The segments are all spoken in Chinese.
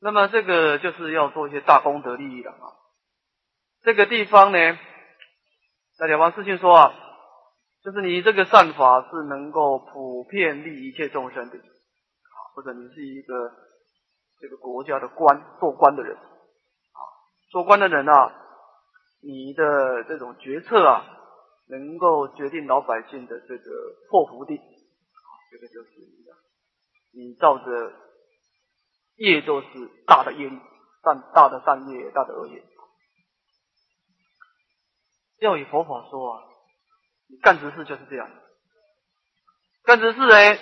那么这个就是要做一些大功德利益了啊。这个地方呢，那了王师训说啊，就是你这个善法是能够普遍利一切众生的啊，或者你是一个这个国家的官做官的人啊，做官的人啊，你的这种决策啊，能够决定老百姓的这个祸福的，这个就是你的你照着。业都是大的业力，善大的善业，大的恶业。要以佛法说啊，你干直事就是这样，干直事呢，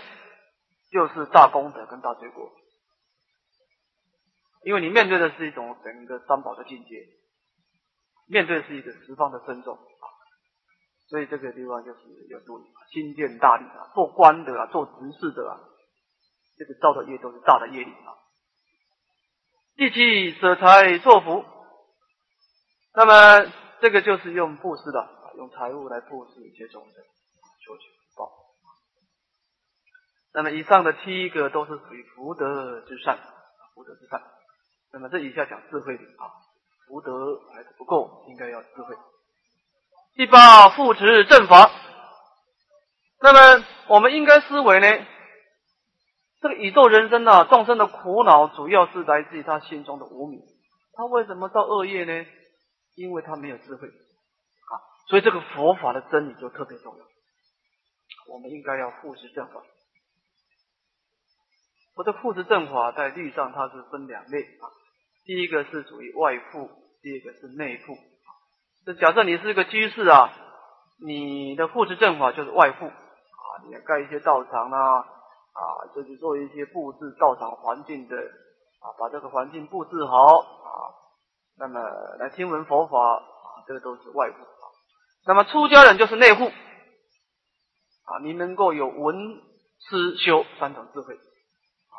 就是大功德跟大罪过，因为你面对的是一种整个三宝的境界，面对是一个十方的尊重啊，所以这个地方就是要注意，心见大力啊，做官的啊，做执事的啊，这个造的业都是大的业力啊。第七舍财作福，那么这个就是用布施的，用财物来布施一些众生，求取福报。那么以上的七个都是属于福德之善，福德之善。那么这以下讲智慧的啊，福德还是不够，应该要智慧。第八扶持正法，那么我们应该思维呢？这个宇宙人生啊，众生的苦恼主要是来自于他心中的无明。他为什么造恶业呢？因为他没有智慧啊。所以这个佛法的真理就特别重要。我们应该要护持正法。我的护持正法在律上它是分两类啊。第一个是属于外护，第二个是内护。就假设你是一个居士啊，你的护持正法就是外护啊，你要盖一些道场啊。啊，就是做一些布置道场环境的啊，把这个环境布置好啊，那么来听闻佛法啊，这个都是外部啊。那么出家人就是内护啊，你能够有闻思修三种智慧啊，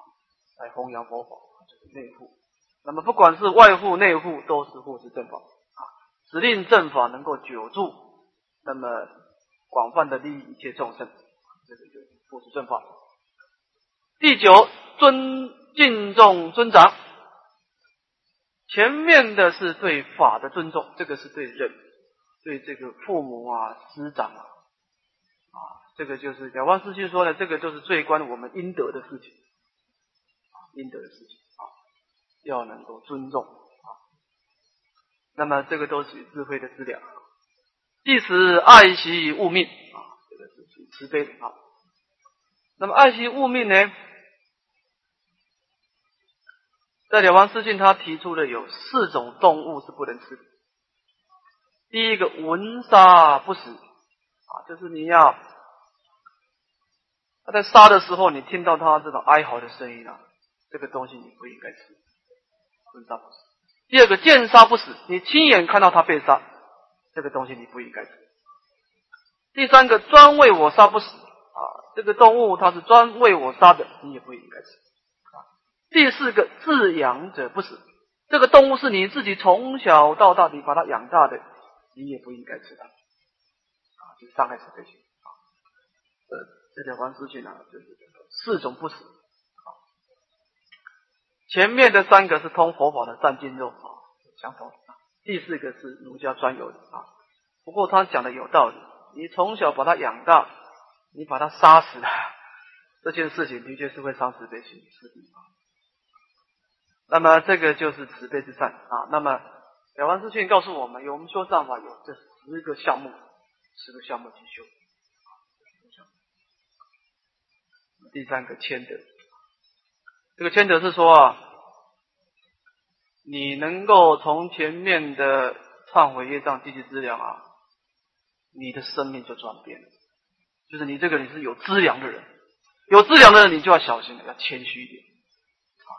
来弘扬佛法，就是内护。那么不管是外护内护，都是护持正法啊，指令正法能够久住，那么广泛的利益一切众生，这个就护持正法。第九，尊敬重尊长。前面的是对法的尊重，这个是对人，对这个父母啊、师长啊，啊，这个就是了望师兄说的，这个就是最关我们应得的事情，啊应得的事情啊，要能够尊重啊。那么这个都是智慧的资料。第十，爱惜物命啊，这个是慈悲的啊。那么爱惜物命呢？在《了王四训》他提出的有四种动物是不能吃的。第一个，闻杀不死啊，就是你要他在杀的时候，你听到他这种哀嚎的声音啊，这个东西你不应该吃，闻杀不死。第二个，见杀不死，你亲眼看到他被杀，这个东西你不应该吃。第三个，专为我杀不死啊，这个动物它是专为我杀的，你也不应该吃。啊第四个，自养者不死。这个动物是你自己从小到大你把它养大的，你也不应该吃它，啊，就伤害慈悲心啊。呃，这条方思训呢，就是四种不死啊。前面的三个是通佛法的善经肉啊，相同。第四个是儒家专有的啊。不过他讲的有道理，你从小把它养大，你把它杀死了，这件事情的确是会伤慈悲心，是的。那么这个就是慈悲之善啊。那么了凡四训告诉我们，有我们修善法有这十个项目，十个项目去修。第三个谦德，这个谦德是说啊，你能够从前面的忏悔业障积极资粮啊，你的生命就转变了。就是你这个你是有资粮的人，有资粮的人你就要小心了，要谦虚一点。啊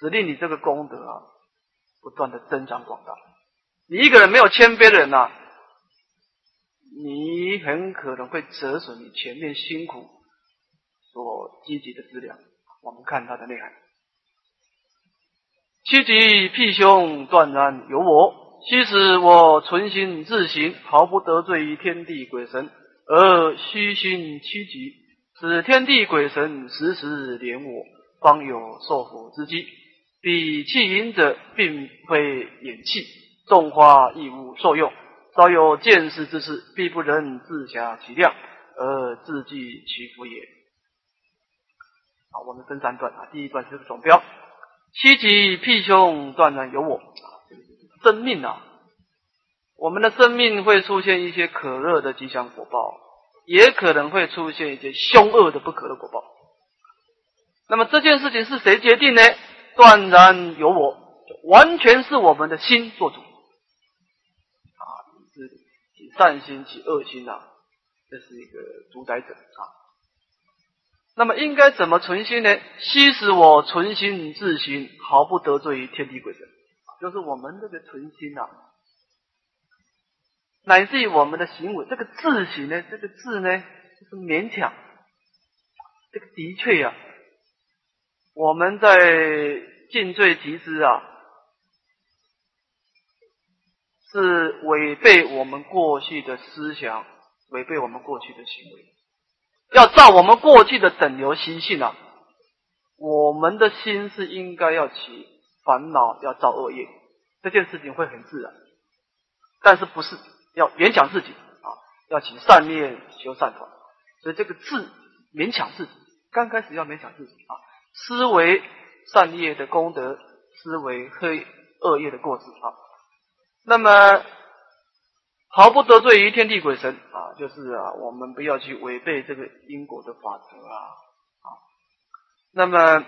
使令你这个功德啊，不断的增长广大。你一个人没有谦卑的人呐，你很可能会折损你前面辛苦所积极的资粮。我们看他的内涵：七级辟凶，断然有我；昔时我存心自行，毫不得罪于天地鬼神，而虚心七级，使天地鬼神时时怜我，方有受福之机。彼气淫者，并非眼气，众花亦无受用。稍有见识之事，必不能自暇其量，而自济其福也。好，我们分三段啊。第一段就是总标：七级辟胸，断然有我。生命啊，我们的生命会出现一些可乐的吉祥果报，也可能会出现一些凶恶的不可的果报。那么这件事情是谁决定呢？断然由我，完全是我们的心做主。啊，是起善心起恶心啊，这是一个主宰者啊。那么应该怎么存心呢？悉使我存心自心，毫不得罪于天地鬼神。就是我们这个存心呐，乃至于我们的行为，这个自行呢，这个字呢，就是勉强。这个的确呀，我们在尽罪集资啊，是违背我们过去的思想，违背我们过去的行为。要照我们过去的等流习性啊，我们的心是应该要起。烦恼要造恶业，这件事情会很自然，但是不是要勉强自己啊？要起善念修善法，所以这个自勉强自己，刚开始要勉强自己啊，思维善业的功德，思维黑恶业的过失啊。那么毫不得罪于天地鬼神啊，就是啊，我们不要去违背这个因果的法则啊啊。那么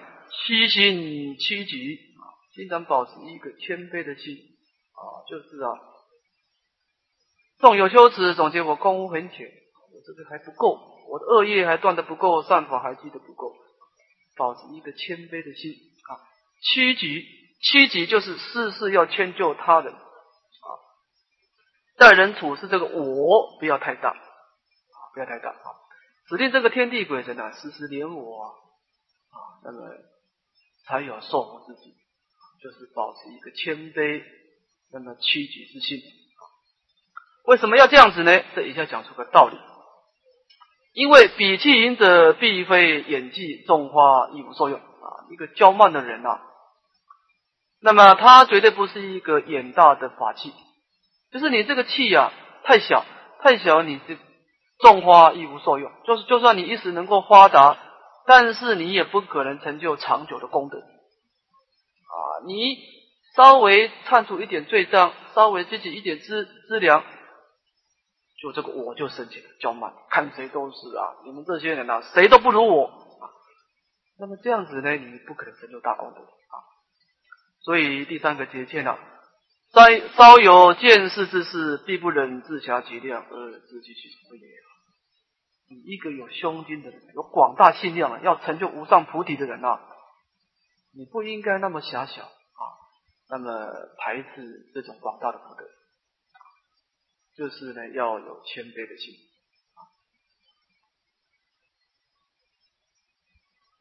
七心七极。经常保持一个谦卑的心啊，就是啊，纵有羞耻，总结我功夫很浅，我这个还不够，我的恶业还断的不够，善法还积的不够，保持一个谦卑的心啊。七级，七级就是事事要迁就他人啊，待人处事这个我不要太大啊，不要太大啊，指定这个天地鬼神啊，时时怜我啊，那么才有受福自己。就是保持一个谦卑，那么屈己之心为什么要这样子呢？这一下讲出个道理。因为比气淫者，必非演技，种花亦无受用啊。一个骄慢的人啊，那么他绝对不是一个眼大的法器。就是你这个气呀，太小，太小，你这种花亦无受用。就是就算你一时能够发达，但是你也不可能成就长久的功德啊。你稍微看出一点罪障，稍微自己一点资资粮，就这个我就升起了骄慢，看谁都是啊，你们这些人啊，谁都不如我啊。那么这样子呢，你不可能成就大功德啊。所以第三个节欠呢，稍稍有见识之事，必不忍自狭其量而自己其福也。你一个有胸襟的人，有广大信量啊，要成就无上菩提的人啊。你不应该那么狭小啊，那么排斥这种广大的福德，就是呢要有谦卑的心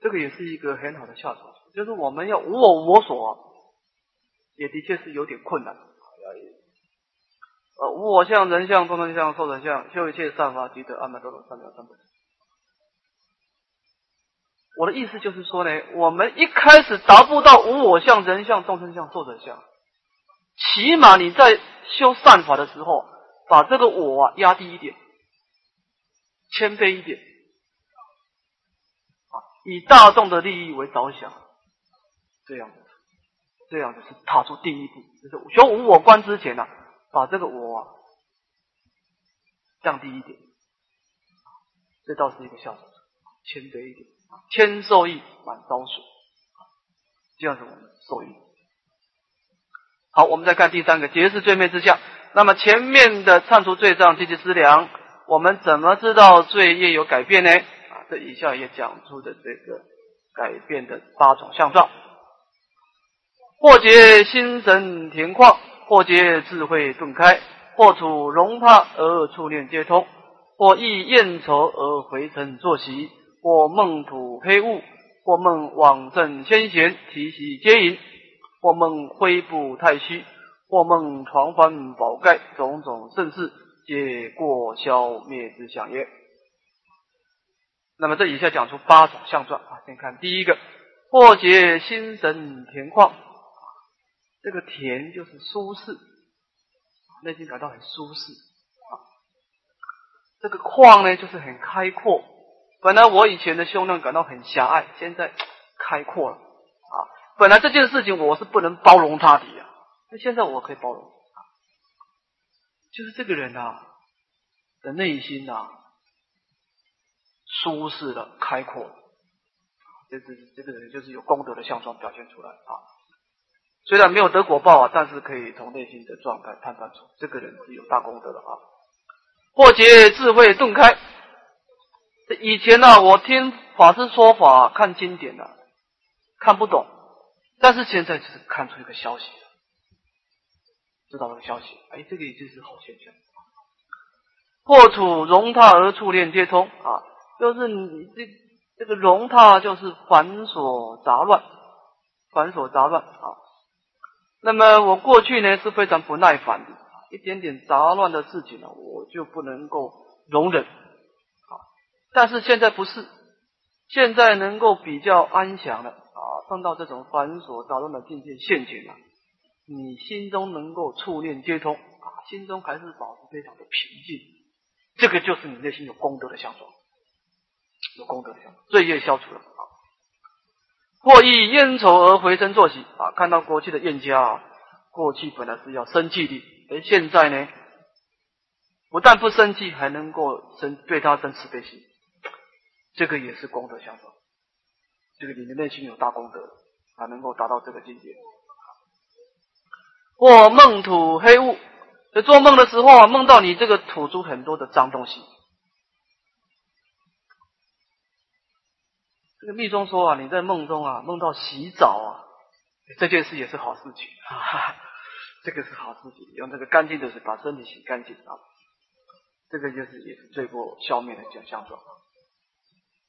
这个也是一个很好的下手，就是我们要无我无我所，也的确是有点困难。呃，无我相、人相、众生相、寿者相，修一切善法，即得阿弥陀罗三藐三菩提。我的意思就是说呢，我们一开始达不到无我相、人相、众生相、寿者相，起码你在修善法的时候，把这个我啊压低一点，谦卑一点，啊，以大众的利益为着想，这样子，这样子是踏出第一步，就是修无我观之前呢，把这个我啊降低一点，这倒是一个下手，谦卑一点。谦受益满招损，这样子我们受益。好，我们再看第三个结是罪灭之相。那么前面的唱出罪障积极思量，我们怎么知道罪业有改变呢？啊，这以下也讲出的这个改变的八种相状：或觉心神恬旷，或觉智慧顿开，或处容怕而触念皆通，或忆厌愁而回尘作息。或梦吐黑雾，或梦往正先贤提息接引，或梦灰布太虚，或梦床翻宝盖，种种盛事，皆过消灭之相也。那么这以下讲出八种相状啊，先看第一个，或觉心神田旷，这个田就是舒适，内心感到很舒适啊。这个旷呢，就是很开阔。本来我以前的胸量感到很狭隘，现在开阔了啊。本来这件事情我是不能包容他的呀，那现在我可以包容啊。就是这个人啊的内心啊，舒适的开阔。这这这个人就是有功德的相状表现出来啊，虽然没有得果报啊，但是可以从内心的状态判断出这个人是有大功德的啊。或解智慧顿开，以前呢，我听法师说法看经典的看不懂，但是现在就是看出一个消息，知道这个消息，哎，这个已经是好现象。破处容他而触念皆通啊，就是你这。这个容他就是繁琐杂乱，繁琐杂乱啊。那么我过去呢是非常不耐烦的，一点点杂乱的事情呢，我就不能够容忍啊。但是现在不是，现在能够比较安详了啊。碰到这种繁琐杂乱的境界陷阱了，你心中能够触念皆通啊，心中还是保持非常的平静，这个就是你内心有功德的象征。有功德，罪业消除了啊！或以烟愁而回身作喜啊！看到过去的冤家啊，过去本来是要生气的，而现在呢，不但不生气，还能够生对他生慈悲心，这个也是功德相双。这个你的内心有大功德，啊能够达到这个境界。或梦土黑雾，在做梦的时候啊，梦到你这个吐出很多的脏东西。这个密宗说啊，你在梦中啊梦到洗澡啊，这件事也是好事情，哈哈，这个是好事情，用这个干净的水把身体洗干净啊，这个就是也是罪过消灭的奖相状。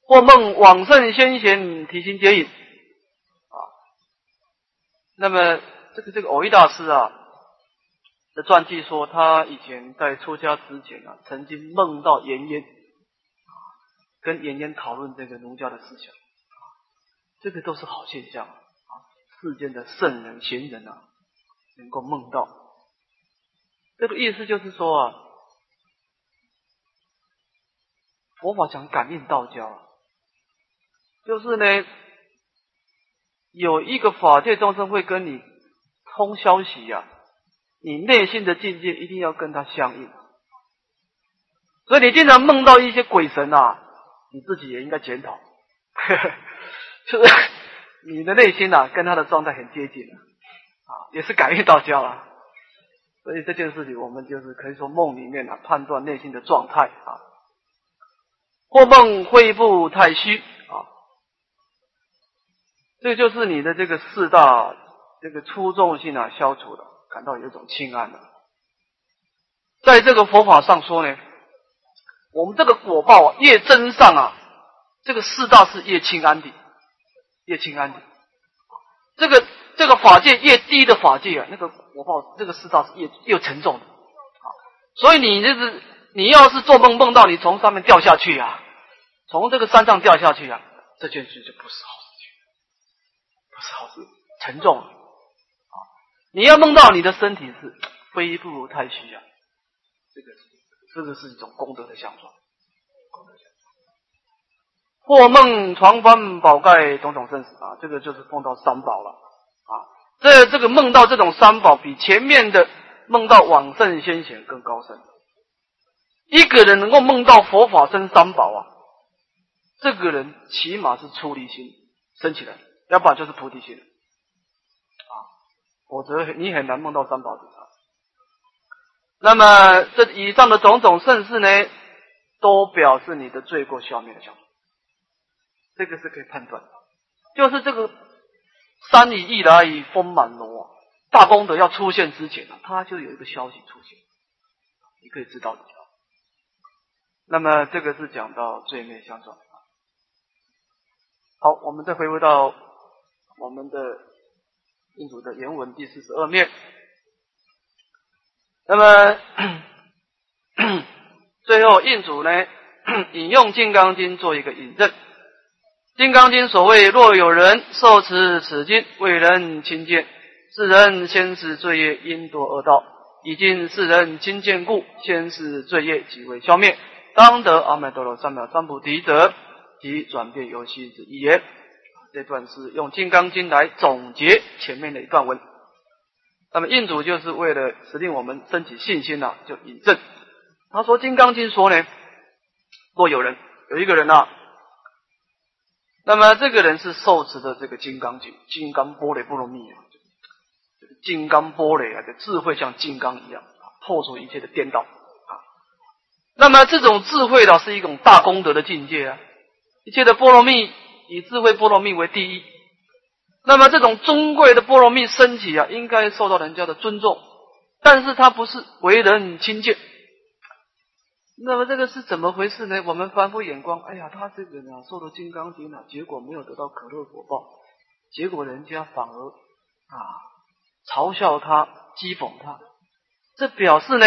或梦往圣先贤提心接引啊，那么这个这个偶一大师啊的传记说，他以前在出家之前啊，曾经梦到颜渊，跟颜渊讨论这个儒家的思想。这个都是好现象啊！世间的圣人贤人啊，能够梦到，这个意思就是说啊，佛法讲感应道交，就是呢，有一个法界众生会跟你通消息呀，你内心的境界一定要跟他相应，所以你经常梦到一些鬼神啊，你自己也应该检讨。就是你的内心呐，跟他的状态很接近啊，也是感应到交啊。所以这件事情，我们就是可以说梦里面啊，判断内心的状态啊。或梦会不太虚啊，这就是你的这个四大这个粗重性啊消除了，感到有一种轻安了。在这个佛法上说呢，我们这个果报啊越增上啊，这个四大是越轻安的。越轻安的，这个这个法界越低的法界啊，那个果报这个世道是越越沉重的啊。所以你就是你要是做梦梦到你从上面掉下去啊，从这个山上掉下去啊，这件事就不是好事情，不是好事，沉重。你要梦到你的身体是非不如太虚啊，这个这个是一种功德的象状。或梦床幡宝盖种种生死啊，这个就是碰到三宝了啊。这这个梦到这种三宝，比前面的梦到往圣先贤更高深。一个人能够梦到佛法生三宝啊，这个人起码是出离心升起来，要不然就是菩提心，否则你很难梦到三宝的啊。那么这以上的种种盛世呢，都表示你的罪过消灭的相。这个是可以判断的，就是这个山里易来风满楼啊，大功德要出现之前呢，他就有一个消息出现，你可以知道的。那么这个是讲到罪灭相状。好，我们再回归到我们的印主的原文第四十二面。那么 最后印主呢 引用《金刚经》做一个引证。金刚经所谓：若有人受持此经，为人亲见，是人先是罪业因堕恶道，已经世人亲见故，先是罪业即为消灭，当得阿弥陀罗三藐三菩提者，即转变游戏之一言。这段是用金刚经来总结前面的一段文。那么印主就是为了使令我们升起信心呐，就引证。他说《金刚经》说呢，若有人有一个人呐，那么这个人是受持的这个《金刚经》，金刚波雷波罗蜜啊，金刚波雷啊，这智慧像金刚一样破除一切的颠倒啊。那么这种智慧呢，是一种大功德的境界啊，一切的波罗蜜以智慧波罗蜜为第一。那么这种尊贵的波罗蜜升起啊，应该受到人家的尊重，但是他不是为人亲近。那么这个是怎么回事呢？我们反复眼光，哎呀，他这个人啊，受了金刚经啊，结果没有得到可乐果报，结果人家反而啊嘲笑他、讥讽他，这表示呢，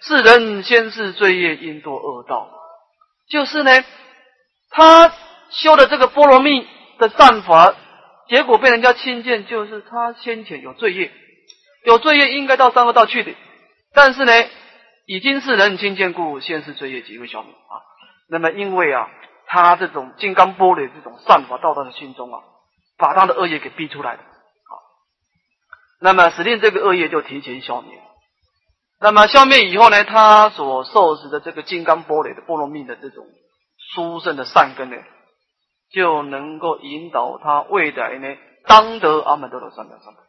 世人先是罪业因堕恶道，就是呢，他修的这个波罗蜜的善法。结果被人家轻贱，就是他先前有罪业，有罪业应该到三恶道去的，但是呢，已经是人轻贱故，现世罪业即为消灭啊。那么因为啊，他这种金刚玻璃这种善法到他的心中啊，把他的恶业给逼出来的啊。那么使令这个恶业就提前消灭。那么消灭以后呢，他所受持的这个金刚玻璃的波罗蜜的这种殊胜的善根呢？就能够引导他未来呢，当得阿弥陀罗三藐三菩提，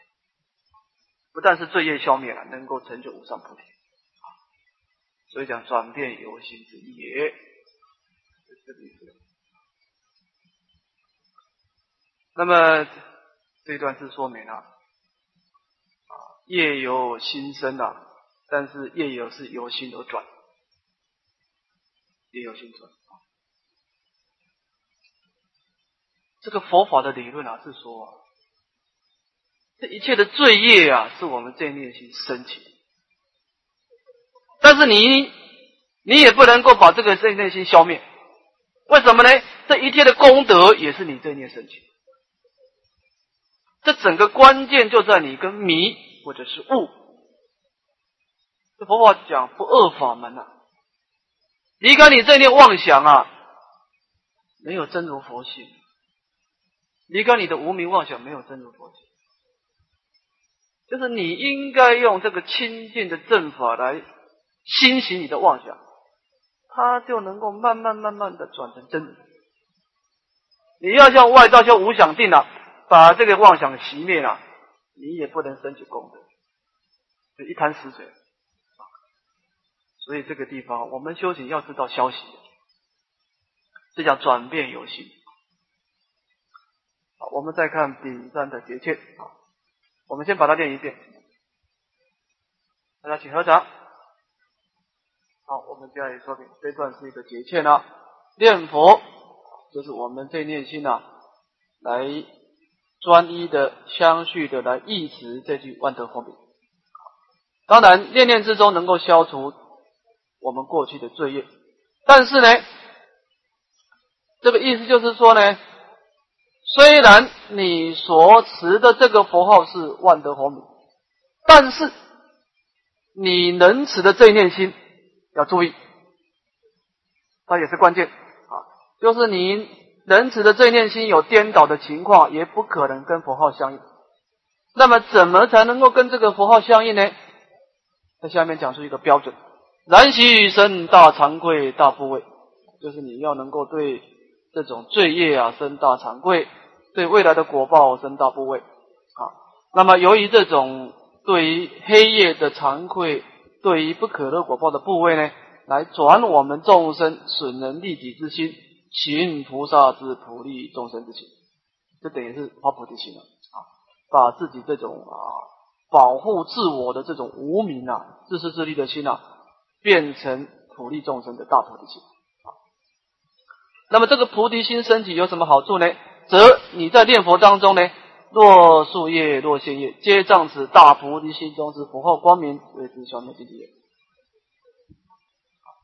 不但是罪业消灭了，能够成就无上菩提。所以讲转变有心之，意。那么这段是说明了啊，业由心生啊，但是业由是由心而转，业由心转。这个佛法的理论啊，是说，这一切的罪业啊，是我们这念心升起。但是你，你也不能够把这个这念心消灭。为什么呢？这一切的功德也是你这念升起。这整个关键就在你跟迷或者是悟。这佛法讲不二法门啊，离开你这念妄想啊，没有真如佛性。离开你的无名妄想，没有真如佛性，就是你应该用这个清净的正法来熏习你的妄想，它就能够慢慢慢慢的转成真。你要像外道修无想定了，把这个妄想熄灭了，你也不能升起功德，就一潭死水。所以这个地方，我们修行要知道消息，这叫转变有心。我们再看顶山的节切啊，我们先把它念一遍。大家请合掌。好，我们加以说明，这段是一个节切呢，念佛就是我们这念心呐，来专一的、相续的来忆持这句万德佛名。当然，念念之中能够消除我们过去的罪业，但是呢，这个意思就是说呢。虽然你所持的这个佛号是万德佛名，但是你能持的这一念心要注意，它也是关键啊。就是你能持的这一念心有颠倒的情况，也不可能跟佛号相应。那么，怎么才能够跟这个佛号相应呢？在下面讲出一个标准：然喜生大惭愧大部位，就是你要能够对这种罪业啊生大惭愧。对未来的果报生大部位，啊，那么由于这种对于黑夜的惭愧，对于不可乐果报的部位呢，来转我们众生损人利己之心，行菩萨之普利众生之心，这等于是发菩提心了啊，把自己这种啊保护自我的这种无名啊自私自利的心啊，变成普利众生的大菩提心啊。那么这个菩提心升起有什么好处呢？则你在念佛当中呢，若树叶若现叶，皆仗此大菩提心中之佛号光明为之消灭净业。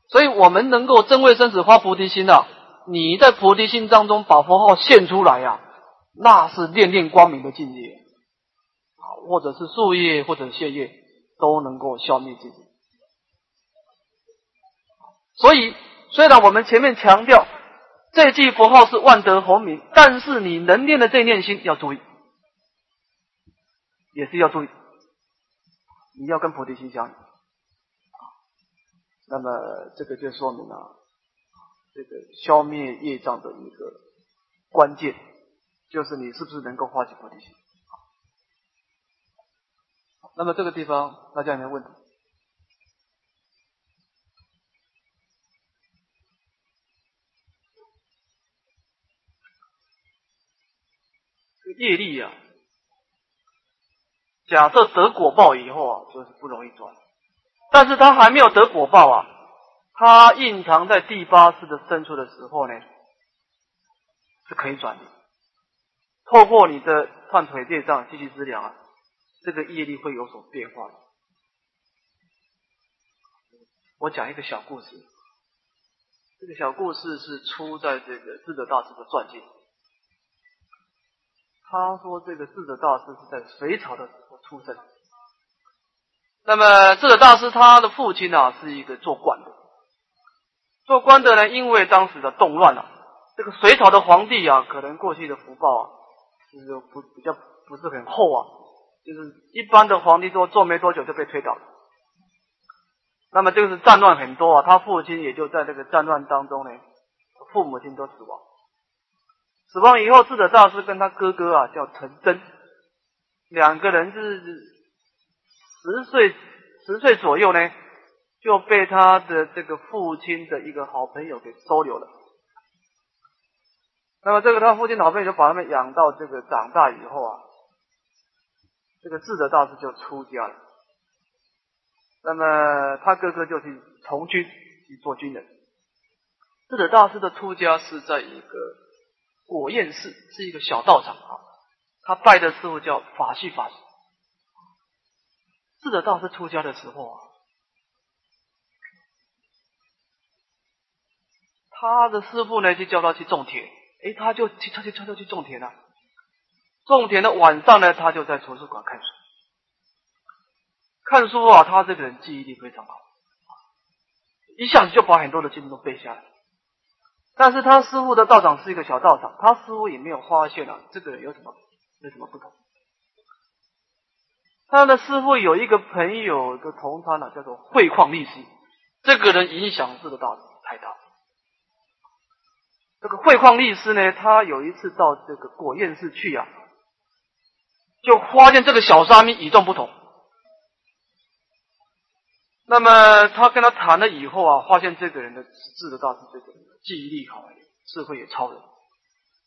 所以，我们能够真为生死发菩提心呐，你在菩提心当中把佛号现出来呀，那是念念光明的境界，啊，或者是树叶或者谢叶都能够消灭自己。所以，虽然我们前面强调这句佛号是万德洪名，但是你能念的这念心要注意，也是要注意，你要跟菩提心相应。那么这个就说明了这个消灭业障的一个关键，就是你是不是能够化解菩提心。那么这个地方大家有没有问题？业力啊，假设得果报以后啊，就是不容易转。但是他还没有得果报啊，他隐藏在第八世的深处的时候呢，是可以转的。透过你的断腿裂障继续治疗啊，这个业力会有所变化。我讲一个小故事，这个小故事是出在这个智者大师的传记。他说，这个智者大师是在隋朝的时候出生。那么，智者大师他的父亲呢，是一个做官的。做官的呢，因为当时的动乱啊，这个隋朝的皇帝啊，可能过去的福报啊，就是不比较不是很厚啊，就是一般的皇帝做做没多久就被推倒了。那么，这个是战乱很多啊，他父亲也就在这个战乱当中呢，父母亲都死亡。死亡以后，智者大师跟他哥哥啊，叫陈真，两个人是。十岁十岁左右呢，就被他的这个父亲的一个好朋友给收留了。那么这个他父亲好朋友就把他们养到这个长大以后啊，这个智者大师就出家了。那么他哥哥就去从军去做军人。智者大师的出家是在一个果验寺，是一个小道场啊。他拜的师傅叫法系法师。智者道是出家的时候啊，他的师傅呢就叫他去种田，哎，他就去，他就悄悄去种田了。种田的晚上呢，他就在图书馆看书。看书啊，他这个人记忆力非常好，一下子就把很多的经都背下来。但是他师傅的道长是一个小道长，他师傅也没有发现啊，这个有什么有什么不同。他的师傅有一个朋友的同参呢，叫做慧矿律师。这个人影响这个大太大。这个慧矿律师呢，他有一次到这个果验寺去啊，就发现这个小沙弥与众不同。那么他跟他谈了以后啊，发现这个人的智的大师，这个记忆力好，智慧也超人，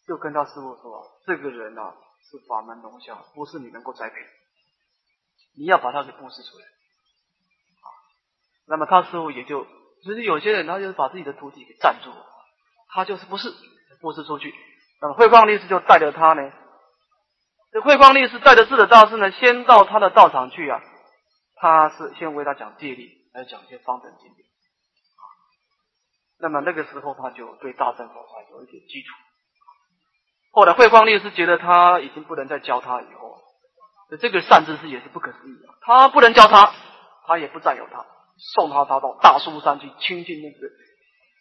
就跟他师傅说啊，这个人啊是法门龙象，不是你能够栽培。你要把他给布施出来，啊，那么他师傅也就，其实有些人他就是把自己的徒弟给占住了，他就是不是布施出去，那么慧光律师就带着他呢，这慧光律师带着智者大师呢，先到他的道场去啊，他是先为他讲戒律，来讲一些方等经典，那么那个时候他就对大乘佛法有一点基础，后来慧光律师觉得他已经不能再教他以后。这个善知识也是不可思议啊！他不能教他，他也不占有他，送他他到大苏山去亲近那个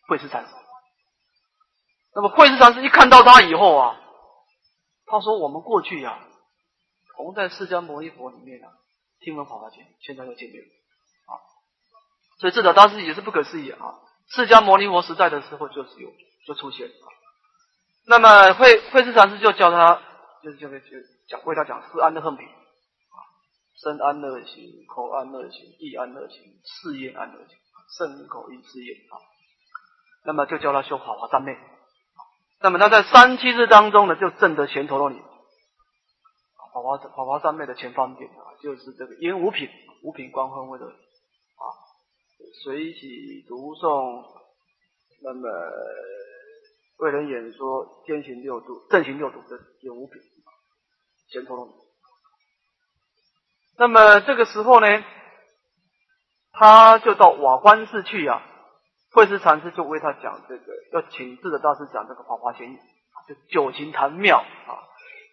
慧师禅师。那么慧师禅师一看到他以后啊，他说：“我们过去呀，同在释迦牟尼佛里面啊，听闻法华经，现在又见面啊！所以智者大师也是不可思议啊！释迦牟尼佛时代的时候就是有就出现啊。那么慧慧智禅师就叫他，就是就就讲为他讲四安的横品。身安乐行，口安乐行，意安乐行，事业安乐行，身口意事业啊。那么就叫他修法华三昧。那么他在三七日当中呢，就证得贤陀罗尼。法华法华三昧的前方便啊，就是这个因五品五品官分位的啊，随喜读诵，那么为人演说，兼行六度，正行六度的因五品前头。那么这个时候呢，他就到瓦官寺去呀，慧师禅师就为他讲这个，要请智者大师讲这个《法华经》，就九情谈妙啊，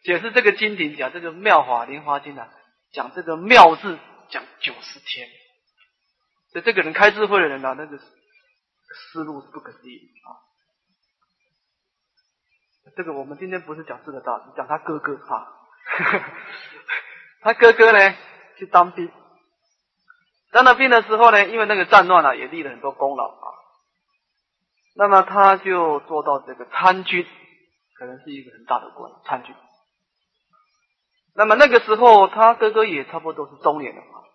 解释这个经典，讲这个妙法莲华经啊，讲这个妙字讲九十天，所以这个人开智慧的人啊，那个思路是不可思议啊。这个我们今天不是讲这个道理，讲他哥哥哈，他哥哥呢去当兵，当了兵的时候呢，因为那个战乱啊，也立了很多功劳啊。那么他就做到这个参军，可能是一个很大的官，参军。那么那个时候，他哥哥也差不多是中年了啊。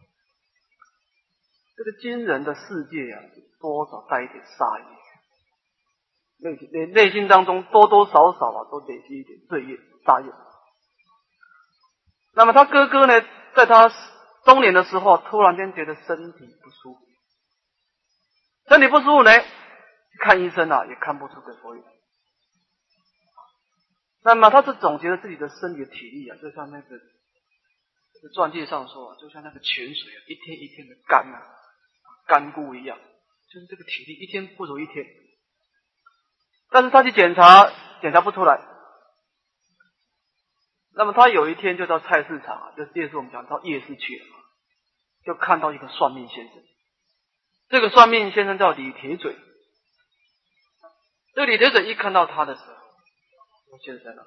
这个惊人的世界啊，多少带一点杀意，内内内心当中多多少少啊，都累积一点罪业、杀业。那么他哥哥呢，在他中年的时候，突然间觉得身体不舒服，身体不舒服呢。看医生啊，也看不出个所以然。那么他是总结了自己的身体的体力啊，就像那个这传记上说，啊就像那个泉水啊，一天一天的干啊，干枯一样，就是这个体力一天不如一天。但是他去检查，检查不出来。那么他有一天就到菜市场啊，就是夜市我们讲到夜市去了，就看到一个算命先生。这个算命先生叫李铁嘴。这李铁嘴一看到他的时候，说：“先生啊，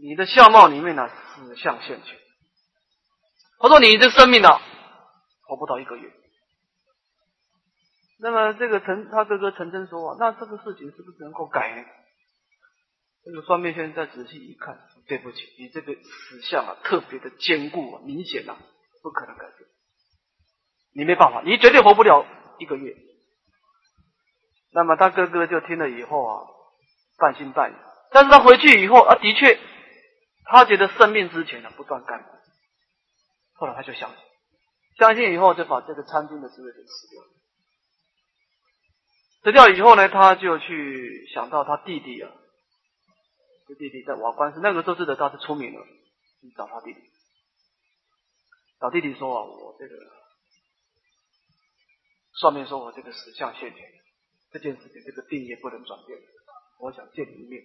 你的相貌里面呢，死相现前。他说你这生命呢，活不到一个月。那么这个陈他哥哥陈真说啊，那这个事情是不是能够改呢？这个算命先生再仔细一看，对不起，你这个死相啊，特别的坚固啊，明显啊，不可能改变。你没办法，你绝对活不了一个月。”那么他哥哥就听了以后啊，半信半疑。但是他回去以后啊，的确，他觉得生命之前呢不断干。后来他就相信，相信以后就把这个参军的职位给辞掉。辞掉以后呢，他就去想到他弟弟啊，这弟弟在瓦官司那个时候是的，他是出名了，去找他弟弟，找弟弟说啊，我这个上面说我这个死相现前。这件事情，这个定也不能转变。我想见你一面。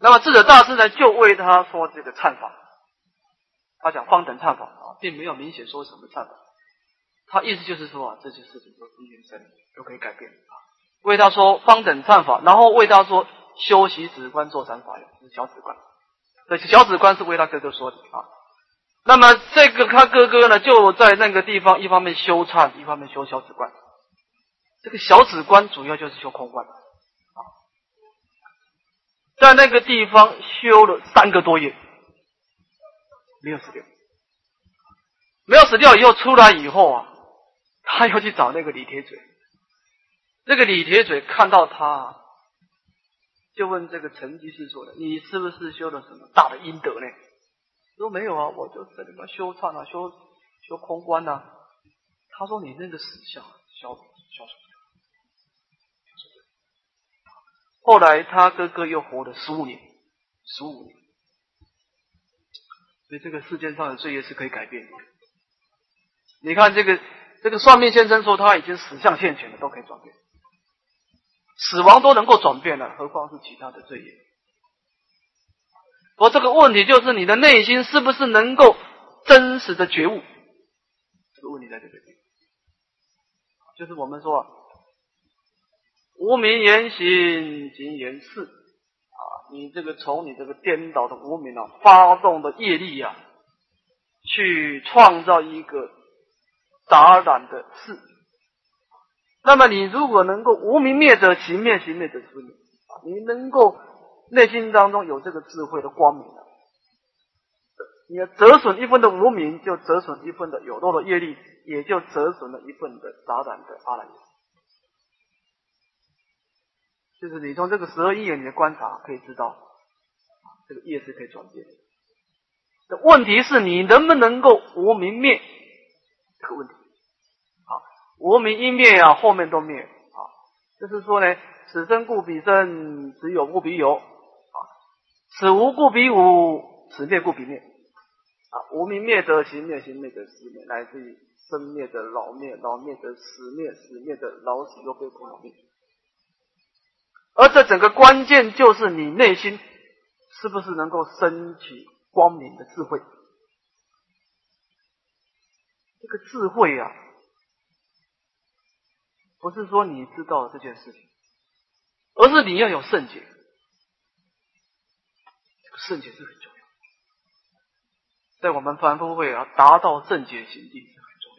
那么智者大师呢，就为他说这个忏法。他讲方等忏法啊，并没有明显说什么忏法。他意思就是说啊，这些事情都是缘生，都可以改变啊。为他说方等忏法，然后为他说修习止观坐禅法是小止观。这小止观是为他哥哥说的啊。那么这个他哥哥呢，就在那个地方，一方面修忏，一方面修小止观。这个小止观主要就是修空观啊，在那个地方修了三个多月，没有死掉，没有死掉以后出来以后啊，他又去找那个李铁嘴，那个李铁嘴看到他，就问这个陈居士说的：“你是不是修了什么大的阴德呢？”说没有啊，我就在里面修忏啊，修修空观呐。他说：“你那个死相消消除。”后来他哥哥又活了十五年，十五年，所以这个世界上的罪业是可以改变的。你看这个这个算命先生说他已经死相现前了，都可以转变，死亡都能够转变了，何况是其他的罪业？我这个问题就是你的内心是不是能够真实的觉悟？这个问题在这里，就是我们说。啊无名言行及言事啊，你这个从你这个颠倒的无名啊，发动的业力啊，去创造一个杂染的事。那么你如果能够无名灭者行灭，行灭者出灭，你能够内心当中有这个智慧的光明啊，你要折损一份的无名，就折损一份的有漏的业力，也就折损了一份的杂染的阿赖耶。就是你从这个十二因缘的观察可以知道，这个业是可以转变的。问题是你能不能够无明灭这个问题？啊，无明一灭啊，后面都灭啊。就是说呢，此生故彼生，此有故彼有啊，此无故彼无，此灭故彼灭啊。无明灭则行灭，行灭则死灭，来自于生灭的老灭，老灭的死灭，死灭的老死又被苦恼灭。而这整个关键就是你内心是不是能够升起光明的智慧？这个智慧啊，不是说你知道这件事情，而是你要有圣洁。这个圣洁是很重要，在我们凡夫会啊，达到圣洁行地是很重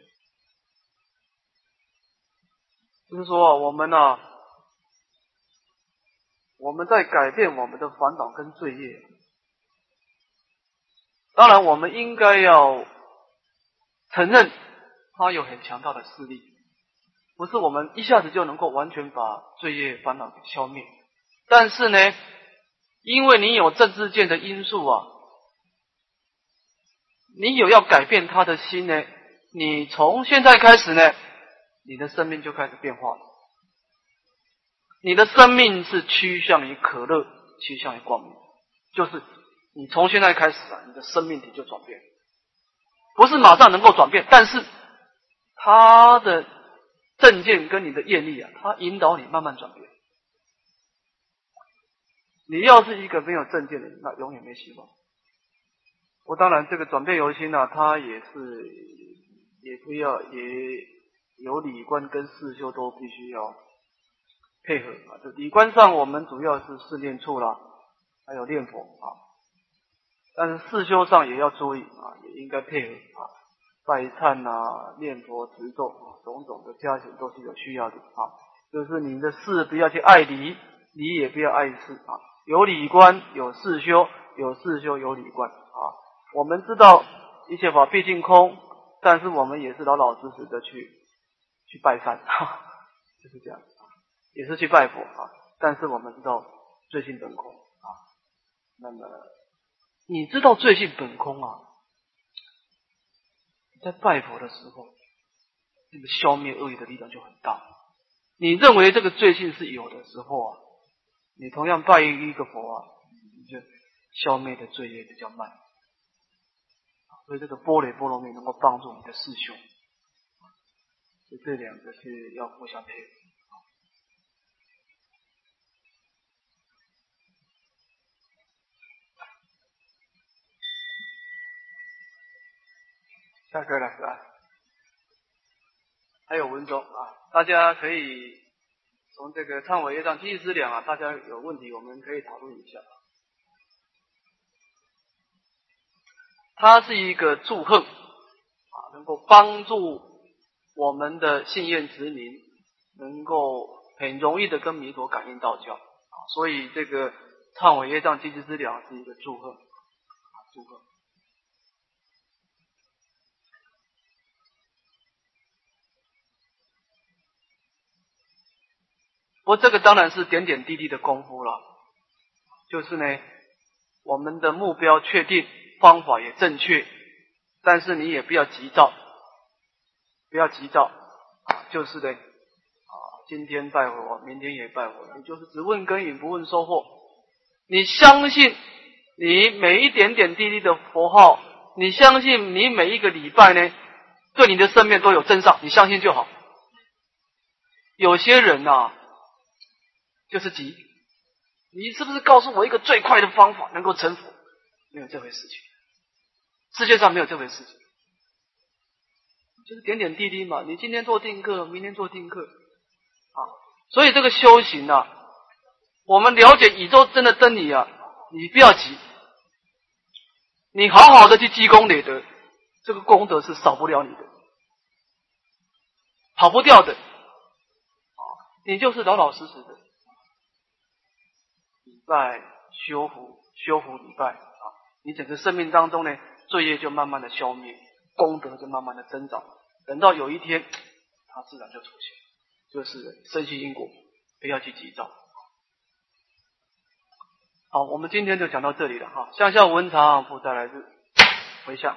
要。就是说，我们呢。我们在改变我们的烦恼跟罪业，当然我们应该要承认，他有很强大的势力，不是我们一下子就能够完全把罪业烦恼给消灭。但是呢，因为你有政治界的因素啊，你有要改变他的心呢，你从现在开始呢，你的生命就开始变化了。你的生命是趋向于可乐，趋向于光明，就是你从现在开始啊，你的生命体就转变，不是马上能够转变，但是他的正见跟你的业力啊，他引导你慢慢转变。你要是一个没有正见的人，那永远没希望。我当然这个转变由心呢，他也是也不要也有理观跟四修都必须要。配合啊，这理观上我们主要是四念处啦，还有念佛啊，但是四修上也要注意啊，也应该配合啊，拜忏啊、念佛持咒啊，种种的加行都是有需要的啊。就是你的事不要去爱理，理也不要爱事啊。有理观，有四修，有四修，有理观啊。我们知道一切法毕竟空，但是我们也是老老实实的去去拜山，就是这样。也是去拜佛啊，但是我们知道罪性本空啊。那么你知道罪性本空啊，在拜佛的时候，那个消灭恶业的力量就很大。你认为这个罪性是有的时候啊，你同样拜一个佛啊，你就消灭的罪业比较慢。所以这个波雷波罗蜜能够帮助你的师兄，所以这两个是要互相配合。下课了是吧？还有文中啊，大家可以从这个忏悔业障积资粮啊，大家有问题我们可以讨论一下。它是一个祝贺啊，能够帮助我们的信愿之民能够很容易的跟弥陀感应道教啊，所以这个忏悔业障积资粮是一个祝贺啊，祝贺。我这个当然是点点滴滴的功夫了，就是呢，我们的目标确定，方法也正确，但是你也不要急躁，不要急躁啊，就是呢，啊，今天拜佛，明天也拜佛，你就是只问耕耘不问收获，你相信你每一点点滴滴的佛号，你相信你每一个礼拜呢，对你的生命都有增上，你相信就好。有些人呐。就是急，你是不是告诉我一个最快的方法能够成佛？没有这回事情，世界上没有这回事情，就是点点滴滴嘛。你今天做定课，明天做定课，啊，所以这个修行啊，我们了解宇宙真的真理啊，你不要急，你好好的去积功累德，这个功德是少不了你的，跑不掉的，啊，你就是老老实实的。在修复、修复礼拜啊，你整个生命当中呢，罪业就慢慢的消灭，功德就慢慢的增长。等到有一天，它自然就出现，就是深信因果，不要去急躁。好，我们今天就讲到这里了哈。向下文长，复再来日，回向。